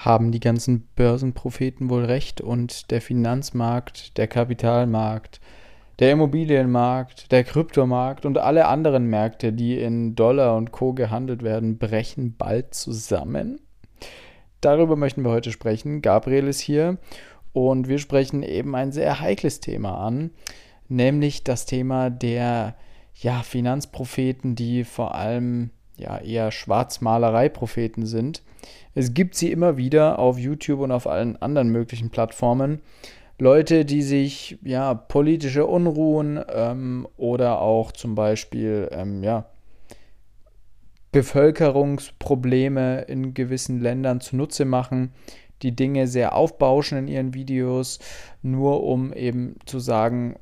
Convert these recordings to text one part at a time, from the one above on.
Haben die ganzen Börsenpropheten wohl recht und der Finanzmarkt, der Kapitalmarkt, der Immobilienmarkt, der Kryptomarkt und alle anderen Märkte, die in Dollar und Co gehandelt werden, brechen bald zusammen? Darüber möchten wir heute sprechen. Gabriel ist hier und wir sprechen eben ein sehr heikles Thema an, nämlich das Thema der ja, Finanzpropheten, die vor allem ja eher Schwarzmalerei-Propheten sind. Es gibt sie immer wieder auf YouTube und auf allen anderen möglichen Plattformen. Leute, die sich ja politische Unruhen ähm, oder auch zum Beispiel ähm, ja, Bevölkerungsprobleme in gewissen Ländern zunutze machen, die Dinge sehr aufbauschen in ihren Videos, nur um eben zu sagen,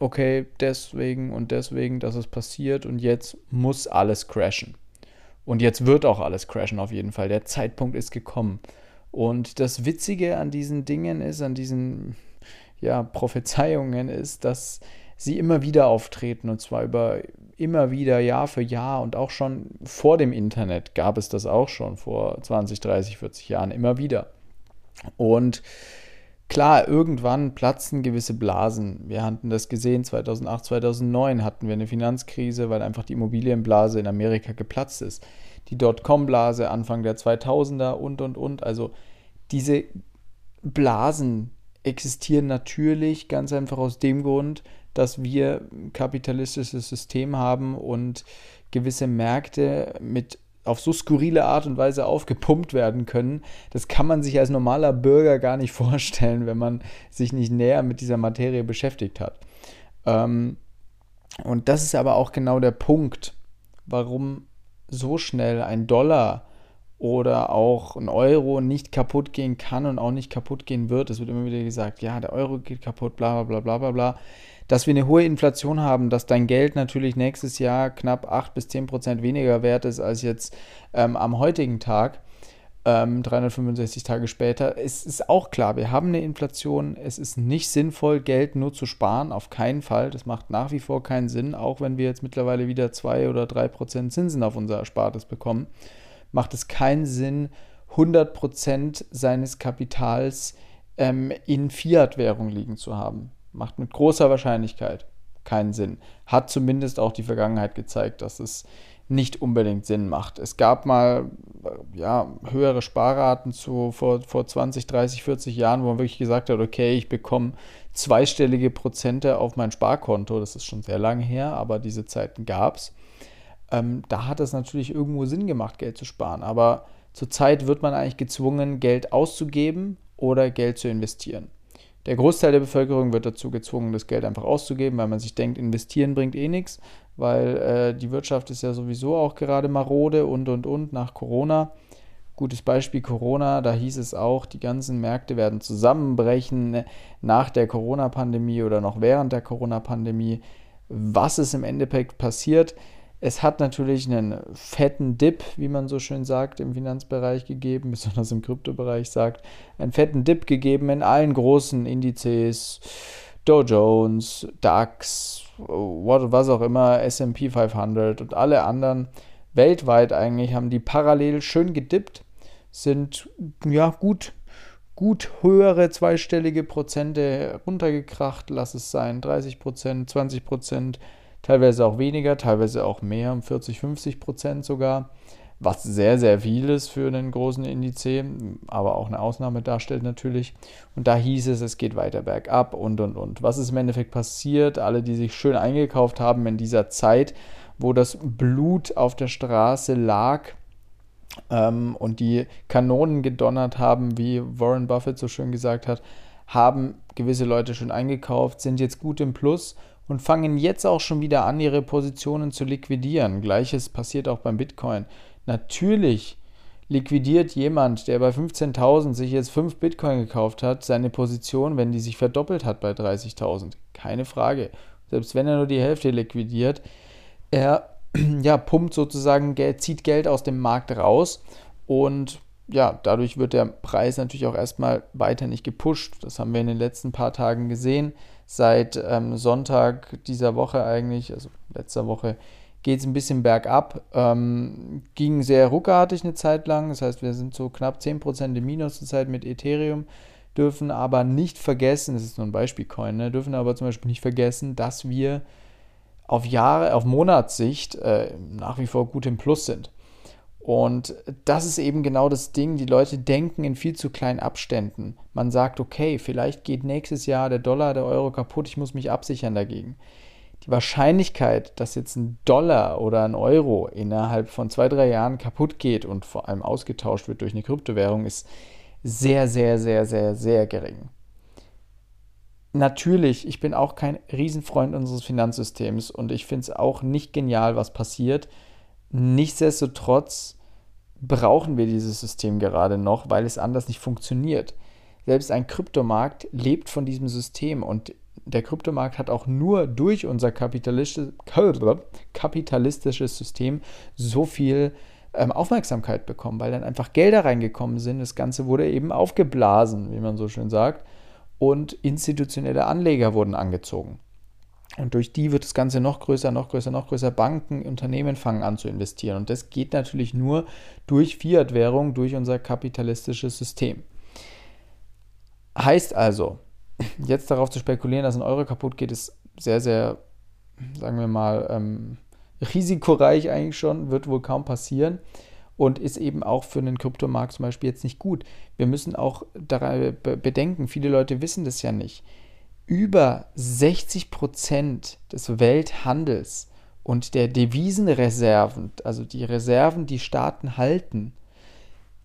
okay, deswegen und deswegen, dass es passiert und jetzt muss alles crashen. Und jetzt wird auch alles crashen auf jeden Fall. Der Zeitpunkt ist gekommen. Und das Witzige an diesen Dingen ist, an diesen ja, Prophezeiungen ist, dass sie immer wieder auftreten und zwar über immer wieder Jahr für Jahr und auch schon vor dem Internet gab es das auch schon vor 20, 30, 40 Jahren immer wieder. Und Klar, irgendwann platzen gewisse Blasen. Wir hatten das gesehen, 2008, 2009 hatten wir eine Finanzkrise, weil einfach die Immobilienblase in Amerika geplatzt ist. Die Dotcom-Blase Anfang der 2000er und, und, und. Also diese Blasen existieren natürlich ganz einfach aus dem Grund, dass wir ein kapitalistisches System haben und gewisse Märkte mit auf so skurrile Art und Weise aufgepumpt werden können. Das kann man sich als normaler Bürger gar nicht vorstellen, wenn man sich nicht näher mit dieser Materie beschäftigt hat. Ähm, und das ist aber auch genau der Punkt, warum so schnell ein Dollar oder auch ein Euro nicht kaputt gehen kann und auch nicht kaputt gehen wird. Es wird immer wieder gesagt, ja, der Euro geht kaputt, bla bla bla bla bla dass wir eine hohe Inflation haben, dass dein Geld natürlich nächstes Jahr knapp 8 bis 10 Prozent weniger wert ist als jetzt ähm, am heutigen Tag, ähm, 365 Tage später, es ist auch klar, wir haben eine Inflation. Es ist nicht sinnvoll, Geld nur zu sparen, auf keinen Fall. Das macht nach wie vor keinen Sinn, auch wenn wir jetzt mittlerweile wieder 2 oder 3 Prozent Zinsen auf unser Erspartes bekommen, macht es keinen Sinn, 100 Prozent seines Kapitals ähm, in Fiat-Währung liegen zu haben. Macht mit großer Wahrscheinlichkeit keinen Sinn. Hat zumindest auch die Vergangenheit gezeigt, dass es nicht unbedingt Sinn macht. Es gab mal äh, ja, höhere Sparraten zu, vor, vor 20, 30, 40 Jahren, wo man wirklich gesagt hat, okay, ich bekomme zweistellige Prozente auf mein Sparkonto. Das ist schon sehr lange her, aber diese Zeiten gab es. Ähm, da hat es natürlich irgendwo Sinn gemacht, Geld zu sparen. Aber zurzeit wird man eigentlich gezwungen, Geld auszugeben oder Geld zu investieren. Der Großteil der Bevölkerung wird dazu gezwungen, das Geld einfach auszugeben, weil man sich denkt, investieren bringt eh nichts, weil äh, die Wirtschaft ist ja sowieso auch gerade marode und und und nach Corona. Gutes Beispiel Corona, da hieß es auch, die ganzen Märkte werden zusammenbrechen nach der Corona-Pandemie oder noch während der Corona-Pandemie. Was ist im Endeffekt passiert? Es hat natürlich einen fetten Dip, wie man so schön sagt, im Finanzbereich gegeben, besonders im Kryptobereich sagt, einen fetten Dip gegeben in allen großen Indizes, Dow Jones, DAX, was auch immer, SP 500 und alle anderen weltweit eigentlich haben die parallel schön gedippt, sind ja gut gut höhere zweistellige Prozente runtergekracht, lass es sein, 30 Prozent, 20 Prozent, teilweise auch weniger, teilweise auch mehr, um 40, 50 Prozent sogar, was sehr, sehr viel ist für einen großen Indiz, aber auch eine Ausnahme darstellt natürlich. Und da hieß es, es geht weiter bergab und, und, und. Was ist im Endeffekt passiert? Alle, die sich schön eingekauft haben in dieser Zeit, wo das Blut auf der Straße lag, ähm, und die Kanonen gedonnert haben, wie Warren Buffett so schön gesagt hat, haben gewisse Leute schon eingekauft, sind jetzt gut im Plus und fangen jetzt auch schon wieder an, ihre Positionen zu liquidieren. Gleiches passiert auch beim Bitcoin. Natürlich liquidiert jemand, der bei 15.000 sich jetzt 5 Bitcoin gekauft hat, seine Position, wenn die sich verdoppelt hat bei 30.000. Keine Frage. Selbst wenn er nur die Hälfte liquidiert, er ja, pumpt sozusagen, zieht Geld aus dem Markt raus und ja, dadurch wird der Preis natürlich auch erstmal weiter nicht gepusht. Das haben wir in den letzten paar Tagen gesehen. Seit ähm, Sonntag dieser Woche eigentlich, also letzter Woche, geht es ein bisschen bergab. Ähm, ging sehr ruckartig eine Zeit lang. Das heißt, wir sind so knapp 10% im Minus zurzeit mit Ethereum. Dürfen aber nicht vergessen, das ist nur ein Beispielcoin, ne, dürfen aber zum Beispiel nicht vergessen, dass wir auf Jahre, auf Monatssicht äh, nach wie vor gut im Plus sind. Und das ist eben genau das Ding. Die Leute denken in viel zu kleinen Abständen. Man sagt, okay, vielleicht geht nächstes Jahr der Dollar, der Euro kaputt, ich muss mich absichern dagegen. Die Wahrscheinlichkeit, dass jetzt ein Dollar oder ein Euro innerhalb von zwei, drei Jahren kaputt geht und vor allem ausgetauscht wird durch eine Kryptowährung, ist sehr, sehr, sehr, sehr, sehr gering. Natürlich, ich bin auch kein Riesenfreund unseres Finanzsystems und ich finde es auch nicht genial, was passiert. Nichtsdestotrotz brauchen wir dieses System gerade noch, weil es anders nicht funktioniert. Selbst ein Kryptomarkt lebt von diesem System und der Kryptomarkt hat auch nur durch unser kapitalistisches, System so viel ähm, Aufmerksamkeit bekommen, weil dann einfach Gelder reingekommen sind. Das Ganze wurde eben aufgeblasen, wie man so schön sagt, und institutionelle Anleger wurden angezogen. Und durch die wird das Ganze noch größer, noch größer, noch größer. Banken, Unternehmen fangen an zu investieren. Und das geht natürlich nur durch Fiat-Währung, durch unser kapitalistisches System. Heißt also, jetzt darauf zu spekulieren, dass ein Euro kaputt geht, ist sehr, sehr, sagen wir mal, ähm, risikoreich eigentlich schon, wird wohl kaum passieren und ist eben auch für einen Kryptomarkt zum Beispiel jetzt nicht gut. Wir müssen auch bedenken, viele Leute wissen das ja nicht über 60 Prozent des Welthandels und der Devisenreserven, also die Reserven, die Staaten halten,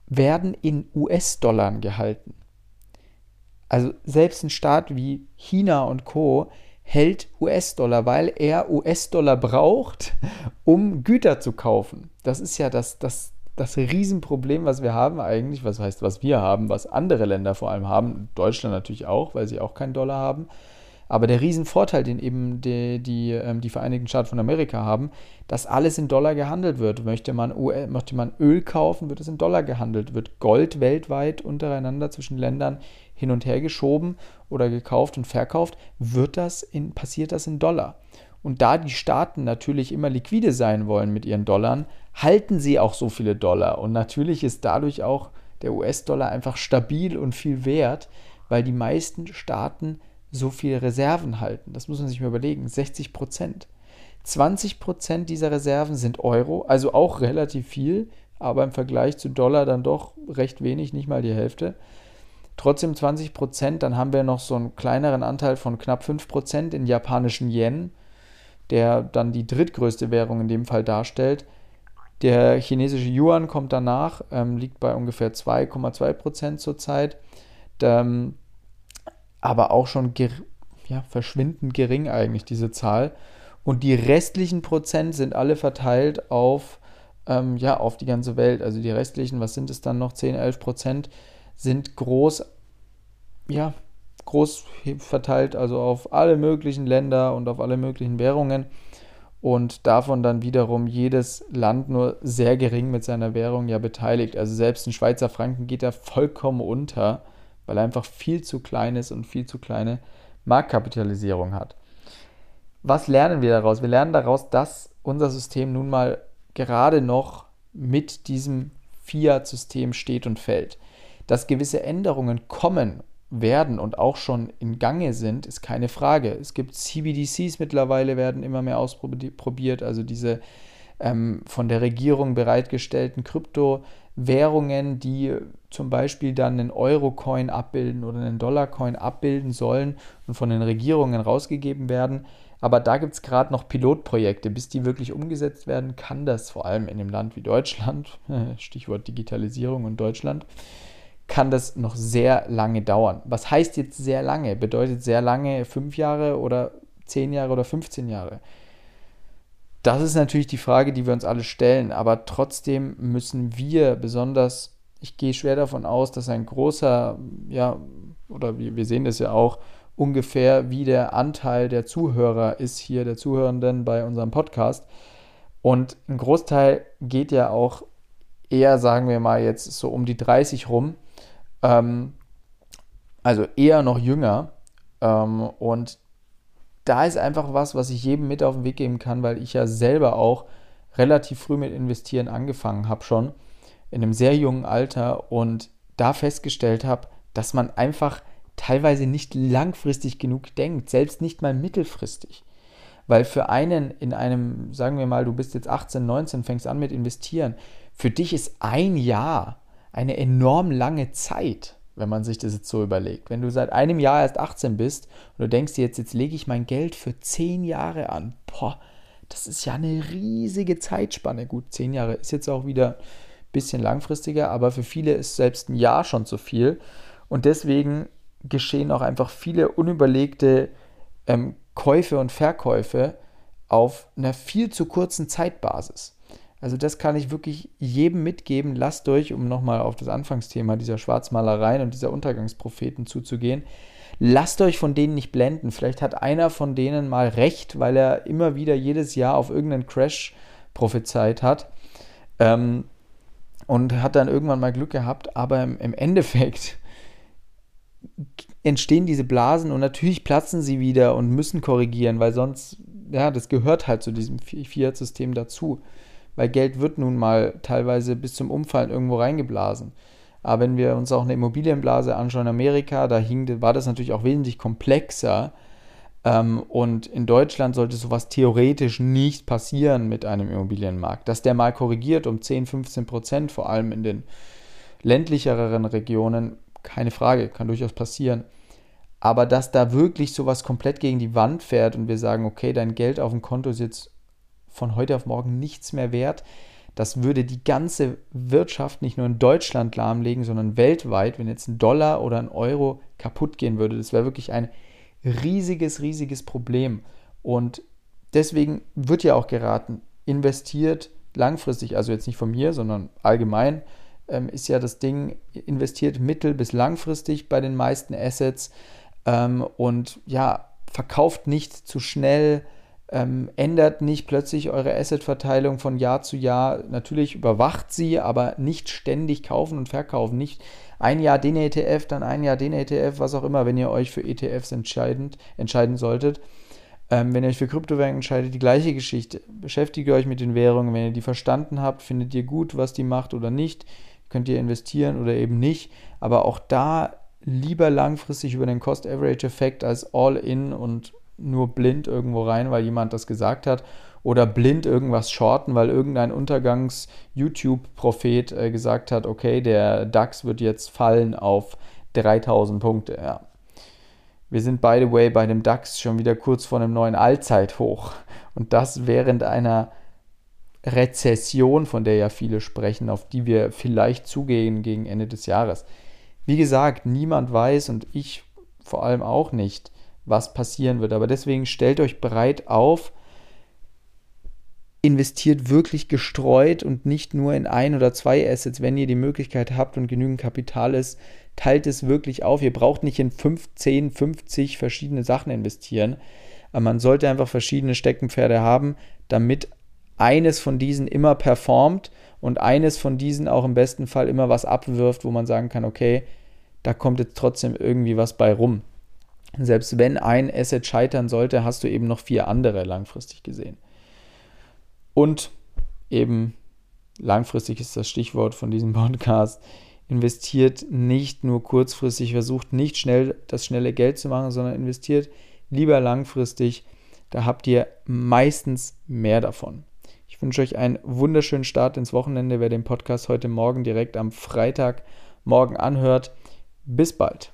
werden in US-Dollar gehalten. Also selbst ein Staat wie China und Co hält US-Dollar, weil er US-Dollar braucht, um Güter zu kaufen. Das ist ja das, das, das Riesenproblem, was wir haben eigentlich, was heißt, was wir haben, was andere Länder vor allem haben, Deutschland natürlich auch, weil sie auch keinen Dollar haben. Aber der Riesenvorteil, den eben die, die, ähm, die Vereinigten Staaten von Amerika haben, dass alles in Dollar gehandelt wird. Möchte man, möchte man Öl kaufen, wird es in Dollar gehandelt. Wird Gold weltweit untereinander zwischen Ländern hin und her geschoben oder gekauft und verkauft, wird das in, passiert das in Dollar. Und da die Staaten natürlich immer liquide sein wollen mit ihren Dollar, halten sie auch so viele Dollar. Und natürlich ist dadurch auch der US-Dollar einfach stabil und viel wert, weil die meisten Staaten so viele Reserven halten. Das muss man sich mal überlegen. 60 Prozent. 20 Prozent dieser Reserven sind Euro, also auch relativ viel, aber im Vergleich zu Dollar dann doch recht wenig, nicht mal die Hälfte. Trotzdem 20 Prozent, dann haben wir noch so einen kleineren Anteil von knapp 5 Prozent in japanischen Yen der dann die drittgrößte Währung in dem Fall darstellt. Der chinesische Yuan kommt danach, ähm, liegt bei ungefähr 2,2 Prozent zurzeit, ähm, aber auch schon ger ja, verschwindend gering eigentlich diese Zahl. Und die restlichen Prozent sind alle verteilt auf, ähm, ja, auf die ganze Welt. Also die restlichen, was sind es dann noch, 10, 11 Prozent, sind groß, ja, groß verteilt, also auf alle möglichen Länder und auf alle möglichen Währungen und davon dann wiederum jedes Land nur sehr gering mit seiner Währung ja beteiligt. Also selbst ein Schweizer Franken geht da vollkommen unter, weil er einfach viel zu klein ist und viel zu kleine Marktkapitalisierung hat. Was lernen wir daraus? Wir lernen daraus, dass unser System nun mal gerade noch mit diesem Fiat-System steht und fällt. Dass gewisse Änderungen kommen werden und auch schon in Gange sind, ist keine Frage. Es gibt CBDCs mittlerweile, werden immer mehr ausprobiert, also diese ähm, von der Regierung bereitgestellten Kryptowährungen, die zum Beispiel dann einen Euro-Coin abbilden oder einen Dollar-Coin abbilden sollen und von den Regierungen rausgegeben werden. Aber da gibt es gerade noch Pilotprojekte. Bis die wirklich umgesetzt werden, kann das vor allem in einem Land wie Deutschland, Stichwort Digitalisierung und Deutschland, kann das noch sehr lange dauern. Was heißt jetzt sehr lange? Bedeutet sehr lange fünf Jahre oder zehn Jahre oder 15 Jahre? Das ist natürlich die Frage, die wir uns alle stellen, aber trotzdem müssen wir besonders, ich gehe schwer davon aus, dass ein großer, ja, oder wir, sehen das ja auch, ungefähr wie der Anteil der Zuhörer ist hier, der Zuhörenden bei unserem Podcast. Und ein Großteil geht ja auch eher, sagen wir mal, jetzt so um die 30 rum. Ähm, also eher noch jünger. Ähm, und da ist einfach was, was ich jedem mit auf den Weg geben kann, weil ich ja selber auch relativ früh mit Investieren angefangen habe schon, in einem sehr jungen Alter und da festgestellt habe, dass man einfach teilweise nicht langfristig genug denkt, selbst nicht mal mittelfristig. Weil für einen in einem, sagen wir mal, du bist jetzt 18, 19, fängst an mit investieren, für dich ist ein Jahr eine enorm lange Zeit, wenn man sich das jetzt so überlegt. Wenn du seit einem Jahr erst 18 bist und du denkst dir jetzt, jetzt lege ich mein Geld für 10 Jahre an, boah, das ist ja eine riesige Zeitspanne. Gut, 10 Jahre ist jetzt auch wieder ein bisschen langfristiger, aber für viele ist selbst ein Jahr schon zu viel. Und deswegen geschehen auch einfach viele unüberlegte ähm, Käufe und Verkäufe auf einer viel zu kurzen Zeitbasis. Also das kann ich wirklich jedem mitgeben. Lasst euch, um nochmal auf das Anfangsthema dieser Schwarzmalereien und dieser Untergangspropheten zuzugehen, lasst euch von denen nicht blenden. Vielleicht hat einer von denen mal recht, weil er immer wieder jedes Jahr auf irgendeinen Crash prophezeit hat ähm, und hat dann irgendwann mal Glück gehabt. Aber im, im Endeffekt entstehen diese Blasen und natürlich platzen sie wieder und müssen korrigieren, weil sonst, ja, das gehört halt zu diesem Fiat-System dazu. Weil Geld wird nun mal teilweise bis zum Umfallen irgendwo reingeblasen. Aber wenn wir uns auch eine Immobilienblase anschauen in Amerika, da hing, war das natürlich auch wesentlich komplexer. Ähm, und in Deutschland sollte sowas theoretisch nicht passieren mit einem Immobilienmarkt. Dass der mal korrigiert um 10, 15 Prozent, vor allem in den ländlicheren Regionen, keine Frage, kann durchaus passieren. Aber dass da wirklich sowas komplett gegen die Wand fährt und wir sagen, okay, dein Geld auf dem Konto ist jetzt von heute auf morgen nichts mehr wert, das würde die ganze Wirtschaft nicht nur in Deutschland lahmlegen, sondern weltweit, wenn jetzt ein Dollar oder ein Euro kaputt gehen würde. Das wäre wirklich ein riesiges, riesiges Problem. Und deswegen wird ja auch geraten, investiert langfristig, also jetzt nicht von mir, sondern allgemein, ähm, ist ja das Ding, investiert mittel- bis langfristig bei den meisten Assets ähm, und ja, verkauft nicht zu schnell, ähm, ändert nicht plötzlich eure Assetverteilung von Jahr zu Jahr. Natürlich überwacht sie, aber nicht ständig kaufen und verkaufen. Nicht ein Jahr den ETF, dann ein Jahr den ETF, was auch immer, wenn ihr euch für ETFs entscheidend, entscheiden solltet. Ähm, wenn ihr euch für Kryptowährungen entscheidet, die gleiche Geschichte. Beschäftigt euch mit den Währungen. Wenn ihr die verstanden habt, findet ihr gut, was die macht oder nicht könnt ihr investieren oder eben nicht. Aber auch da lieber langfristig über den Cost-Average-Effekt als All-In und nur blind irgendwo rein, weil jemand das gesagt hat. Oder blind irgendwas shorten, weil irgendein Untergangs-YouTube-Prophet äh, gesagt hat, okay, der DAX wird jetzt fallen auf 3000 Punkte. Ja. Wir sind, by the way, bei dem DAX schon wieder kurz vor einem neuen Allzeithoch. Und das während einer Rezession, von der ja viele sprechen, auf die wir vielleicht zugehen gegen Ende des Jahres. Wie gesagt, niemand weiß und ich vor allem auch nicht, was passieren wird. Aber deswegen stellt euch bereit auf, investiert wirklich gestreut und nicht nur in ein oder zwei Assets, wenn ihr die Möglichkeit habt und genügend Kapital ist, teilt es wirklich auf. Ihr braucht nicht in 15, 50 verschiedene Sachen investieren. Aber man sollte einfach verschiedene Steckenpferde haben, damit eines von diesen immer performt und eines von diesen auch im besten Fall immer was abwirft, wo man sagen kann, okay, da kommt jetzt trotzdem irgendwie was bei rum. Selbst wenn ein Asset scheitern sollte, hast du eben noch vier andere langfristig gesehen. Und eben langfristig ist das Stichwort von diesem Podcast. Investiert nicht nur kurzfristig, versucht nicht schnell das schnelle Geld zu machen, sondern investiert lieber langfristig. Da habt ihr meistens mehr davon. Ich wünsche euch einen wunderschönen Start ins Wochenende, wer den Podcast heute Morgen direkt am Freitagmorgen anhört. Bis bald.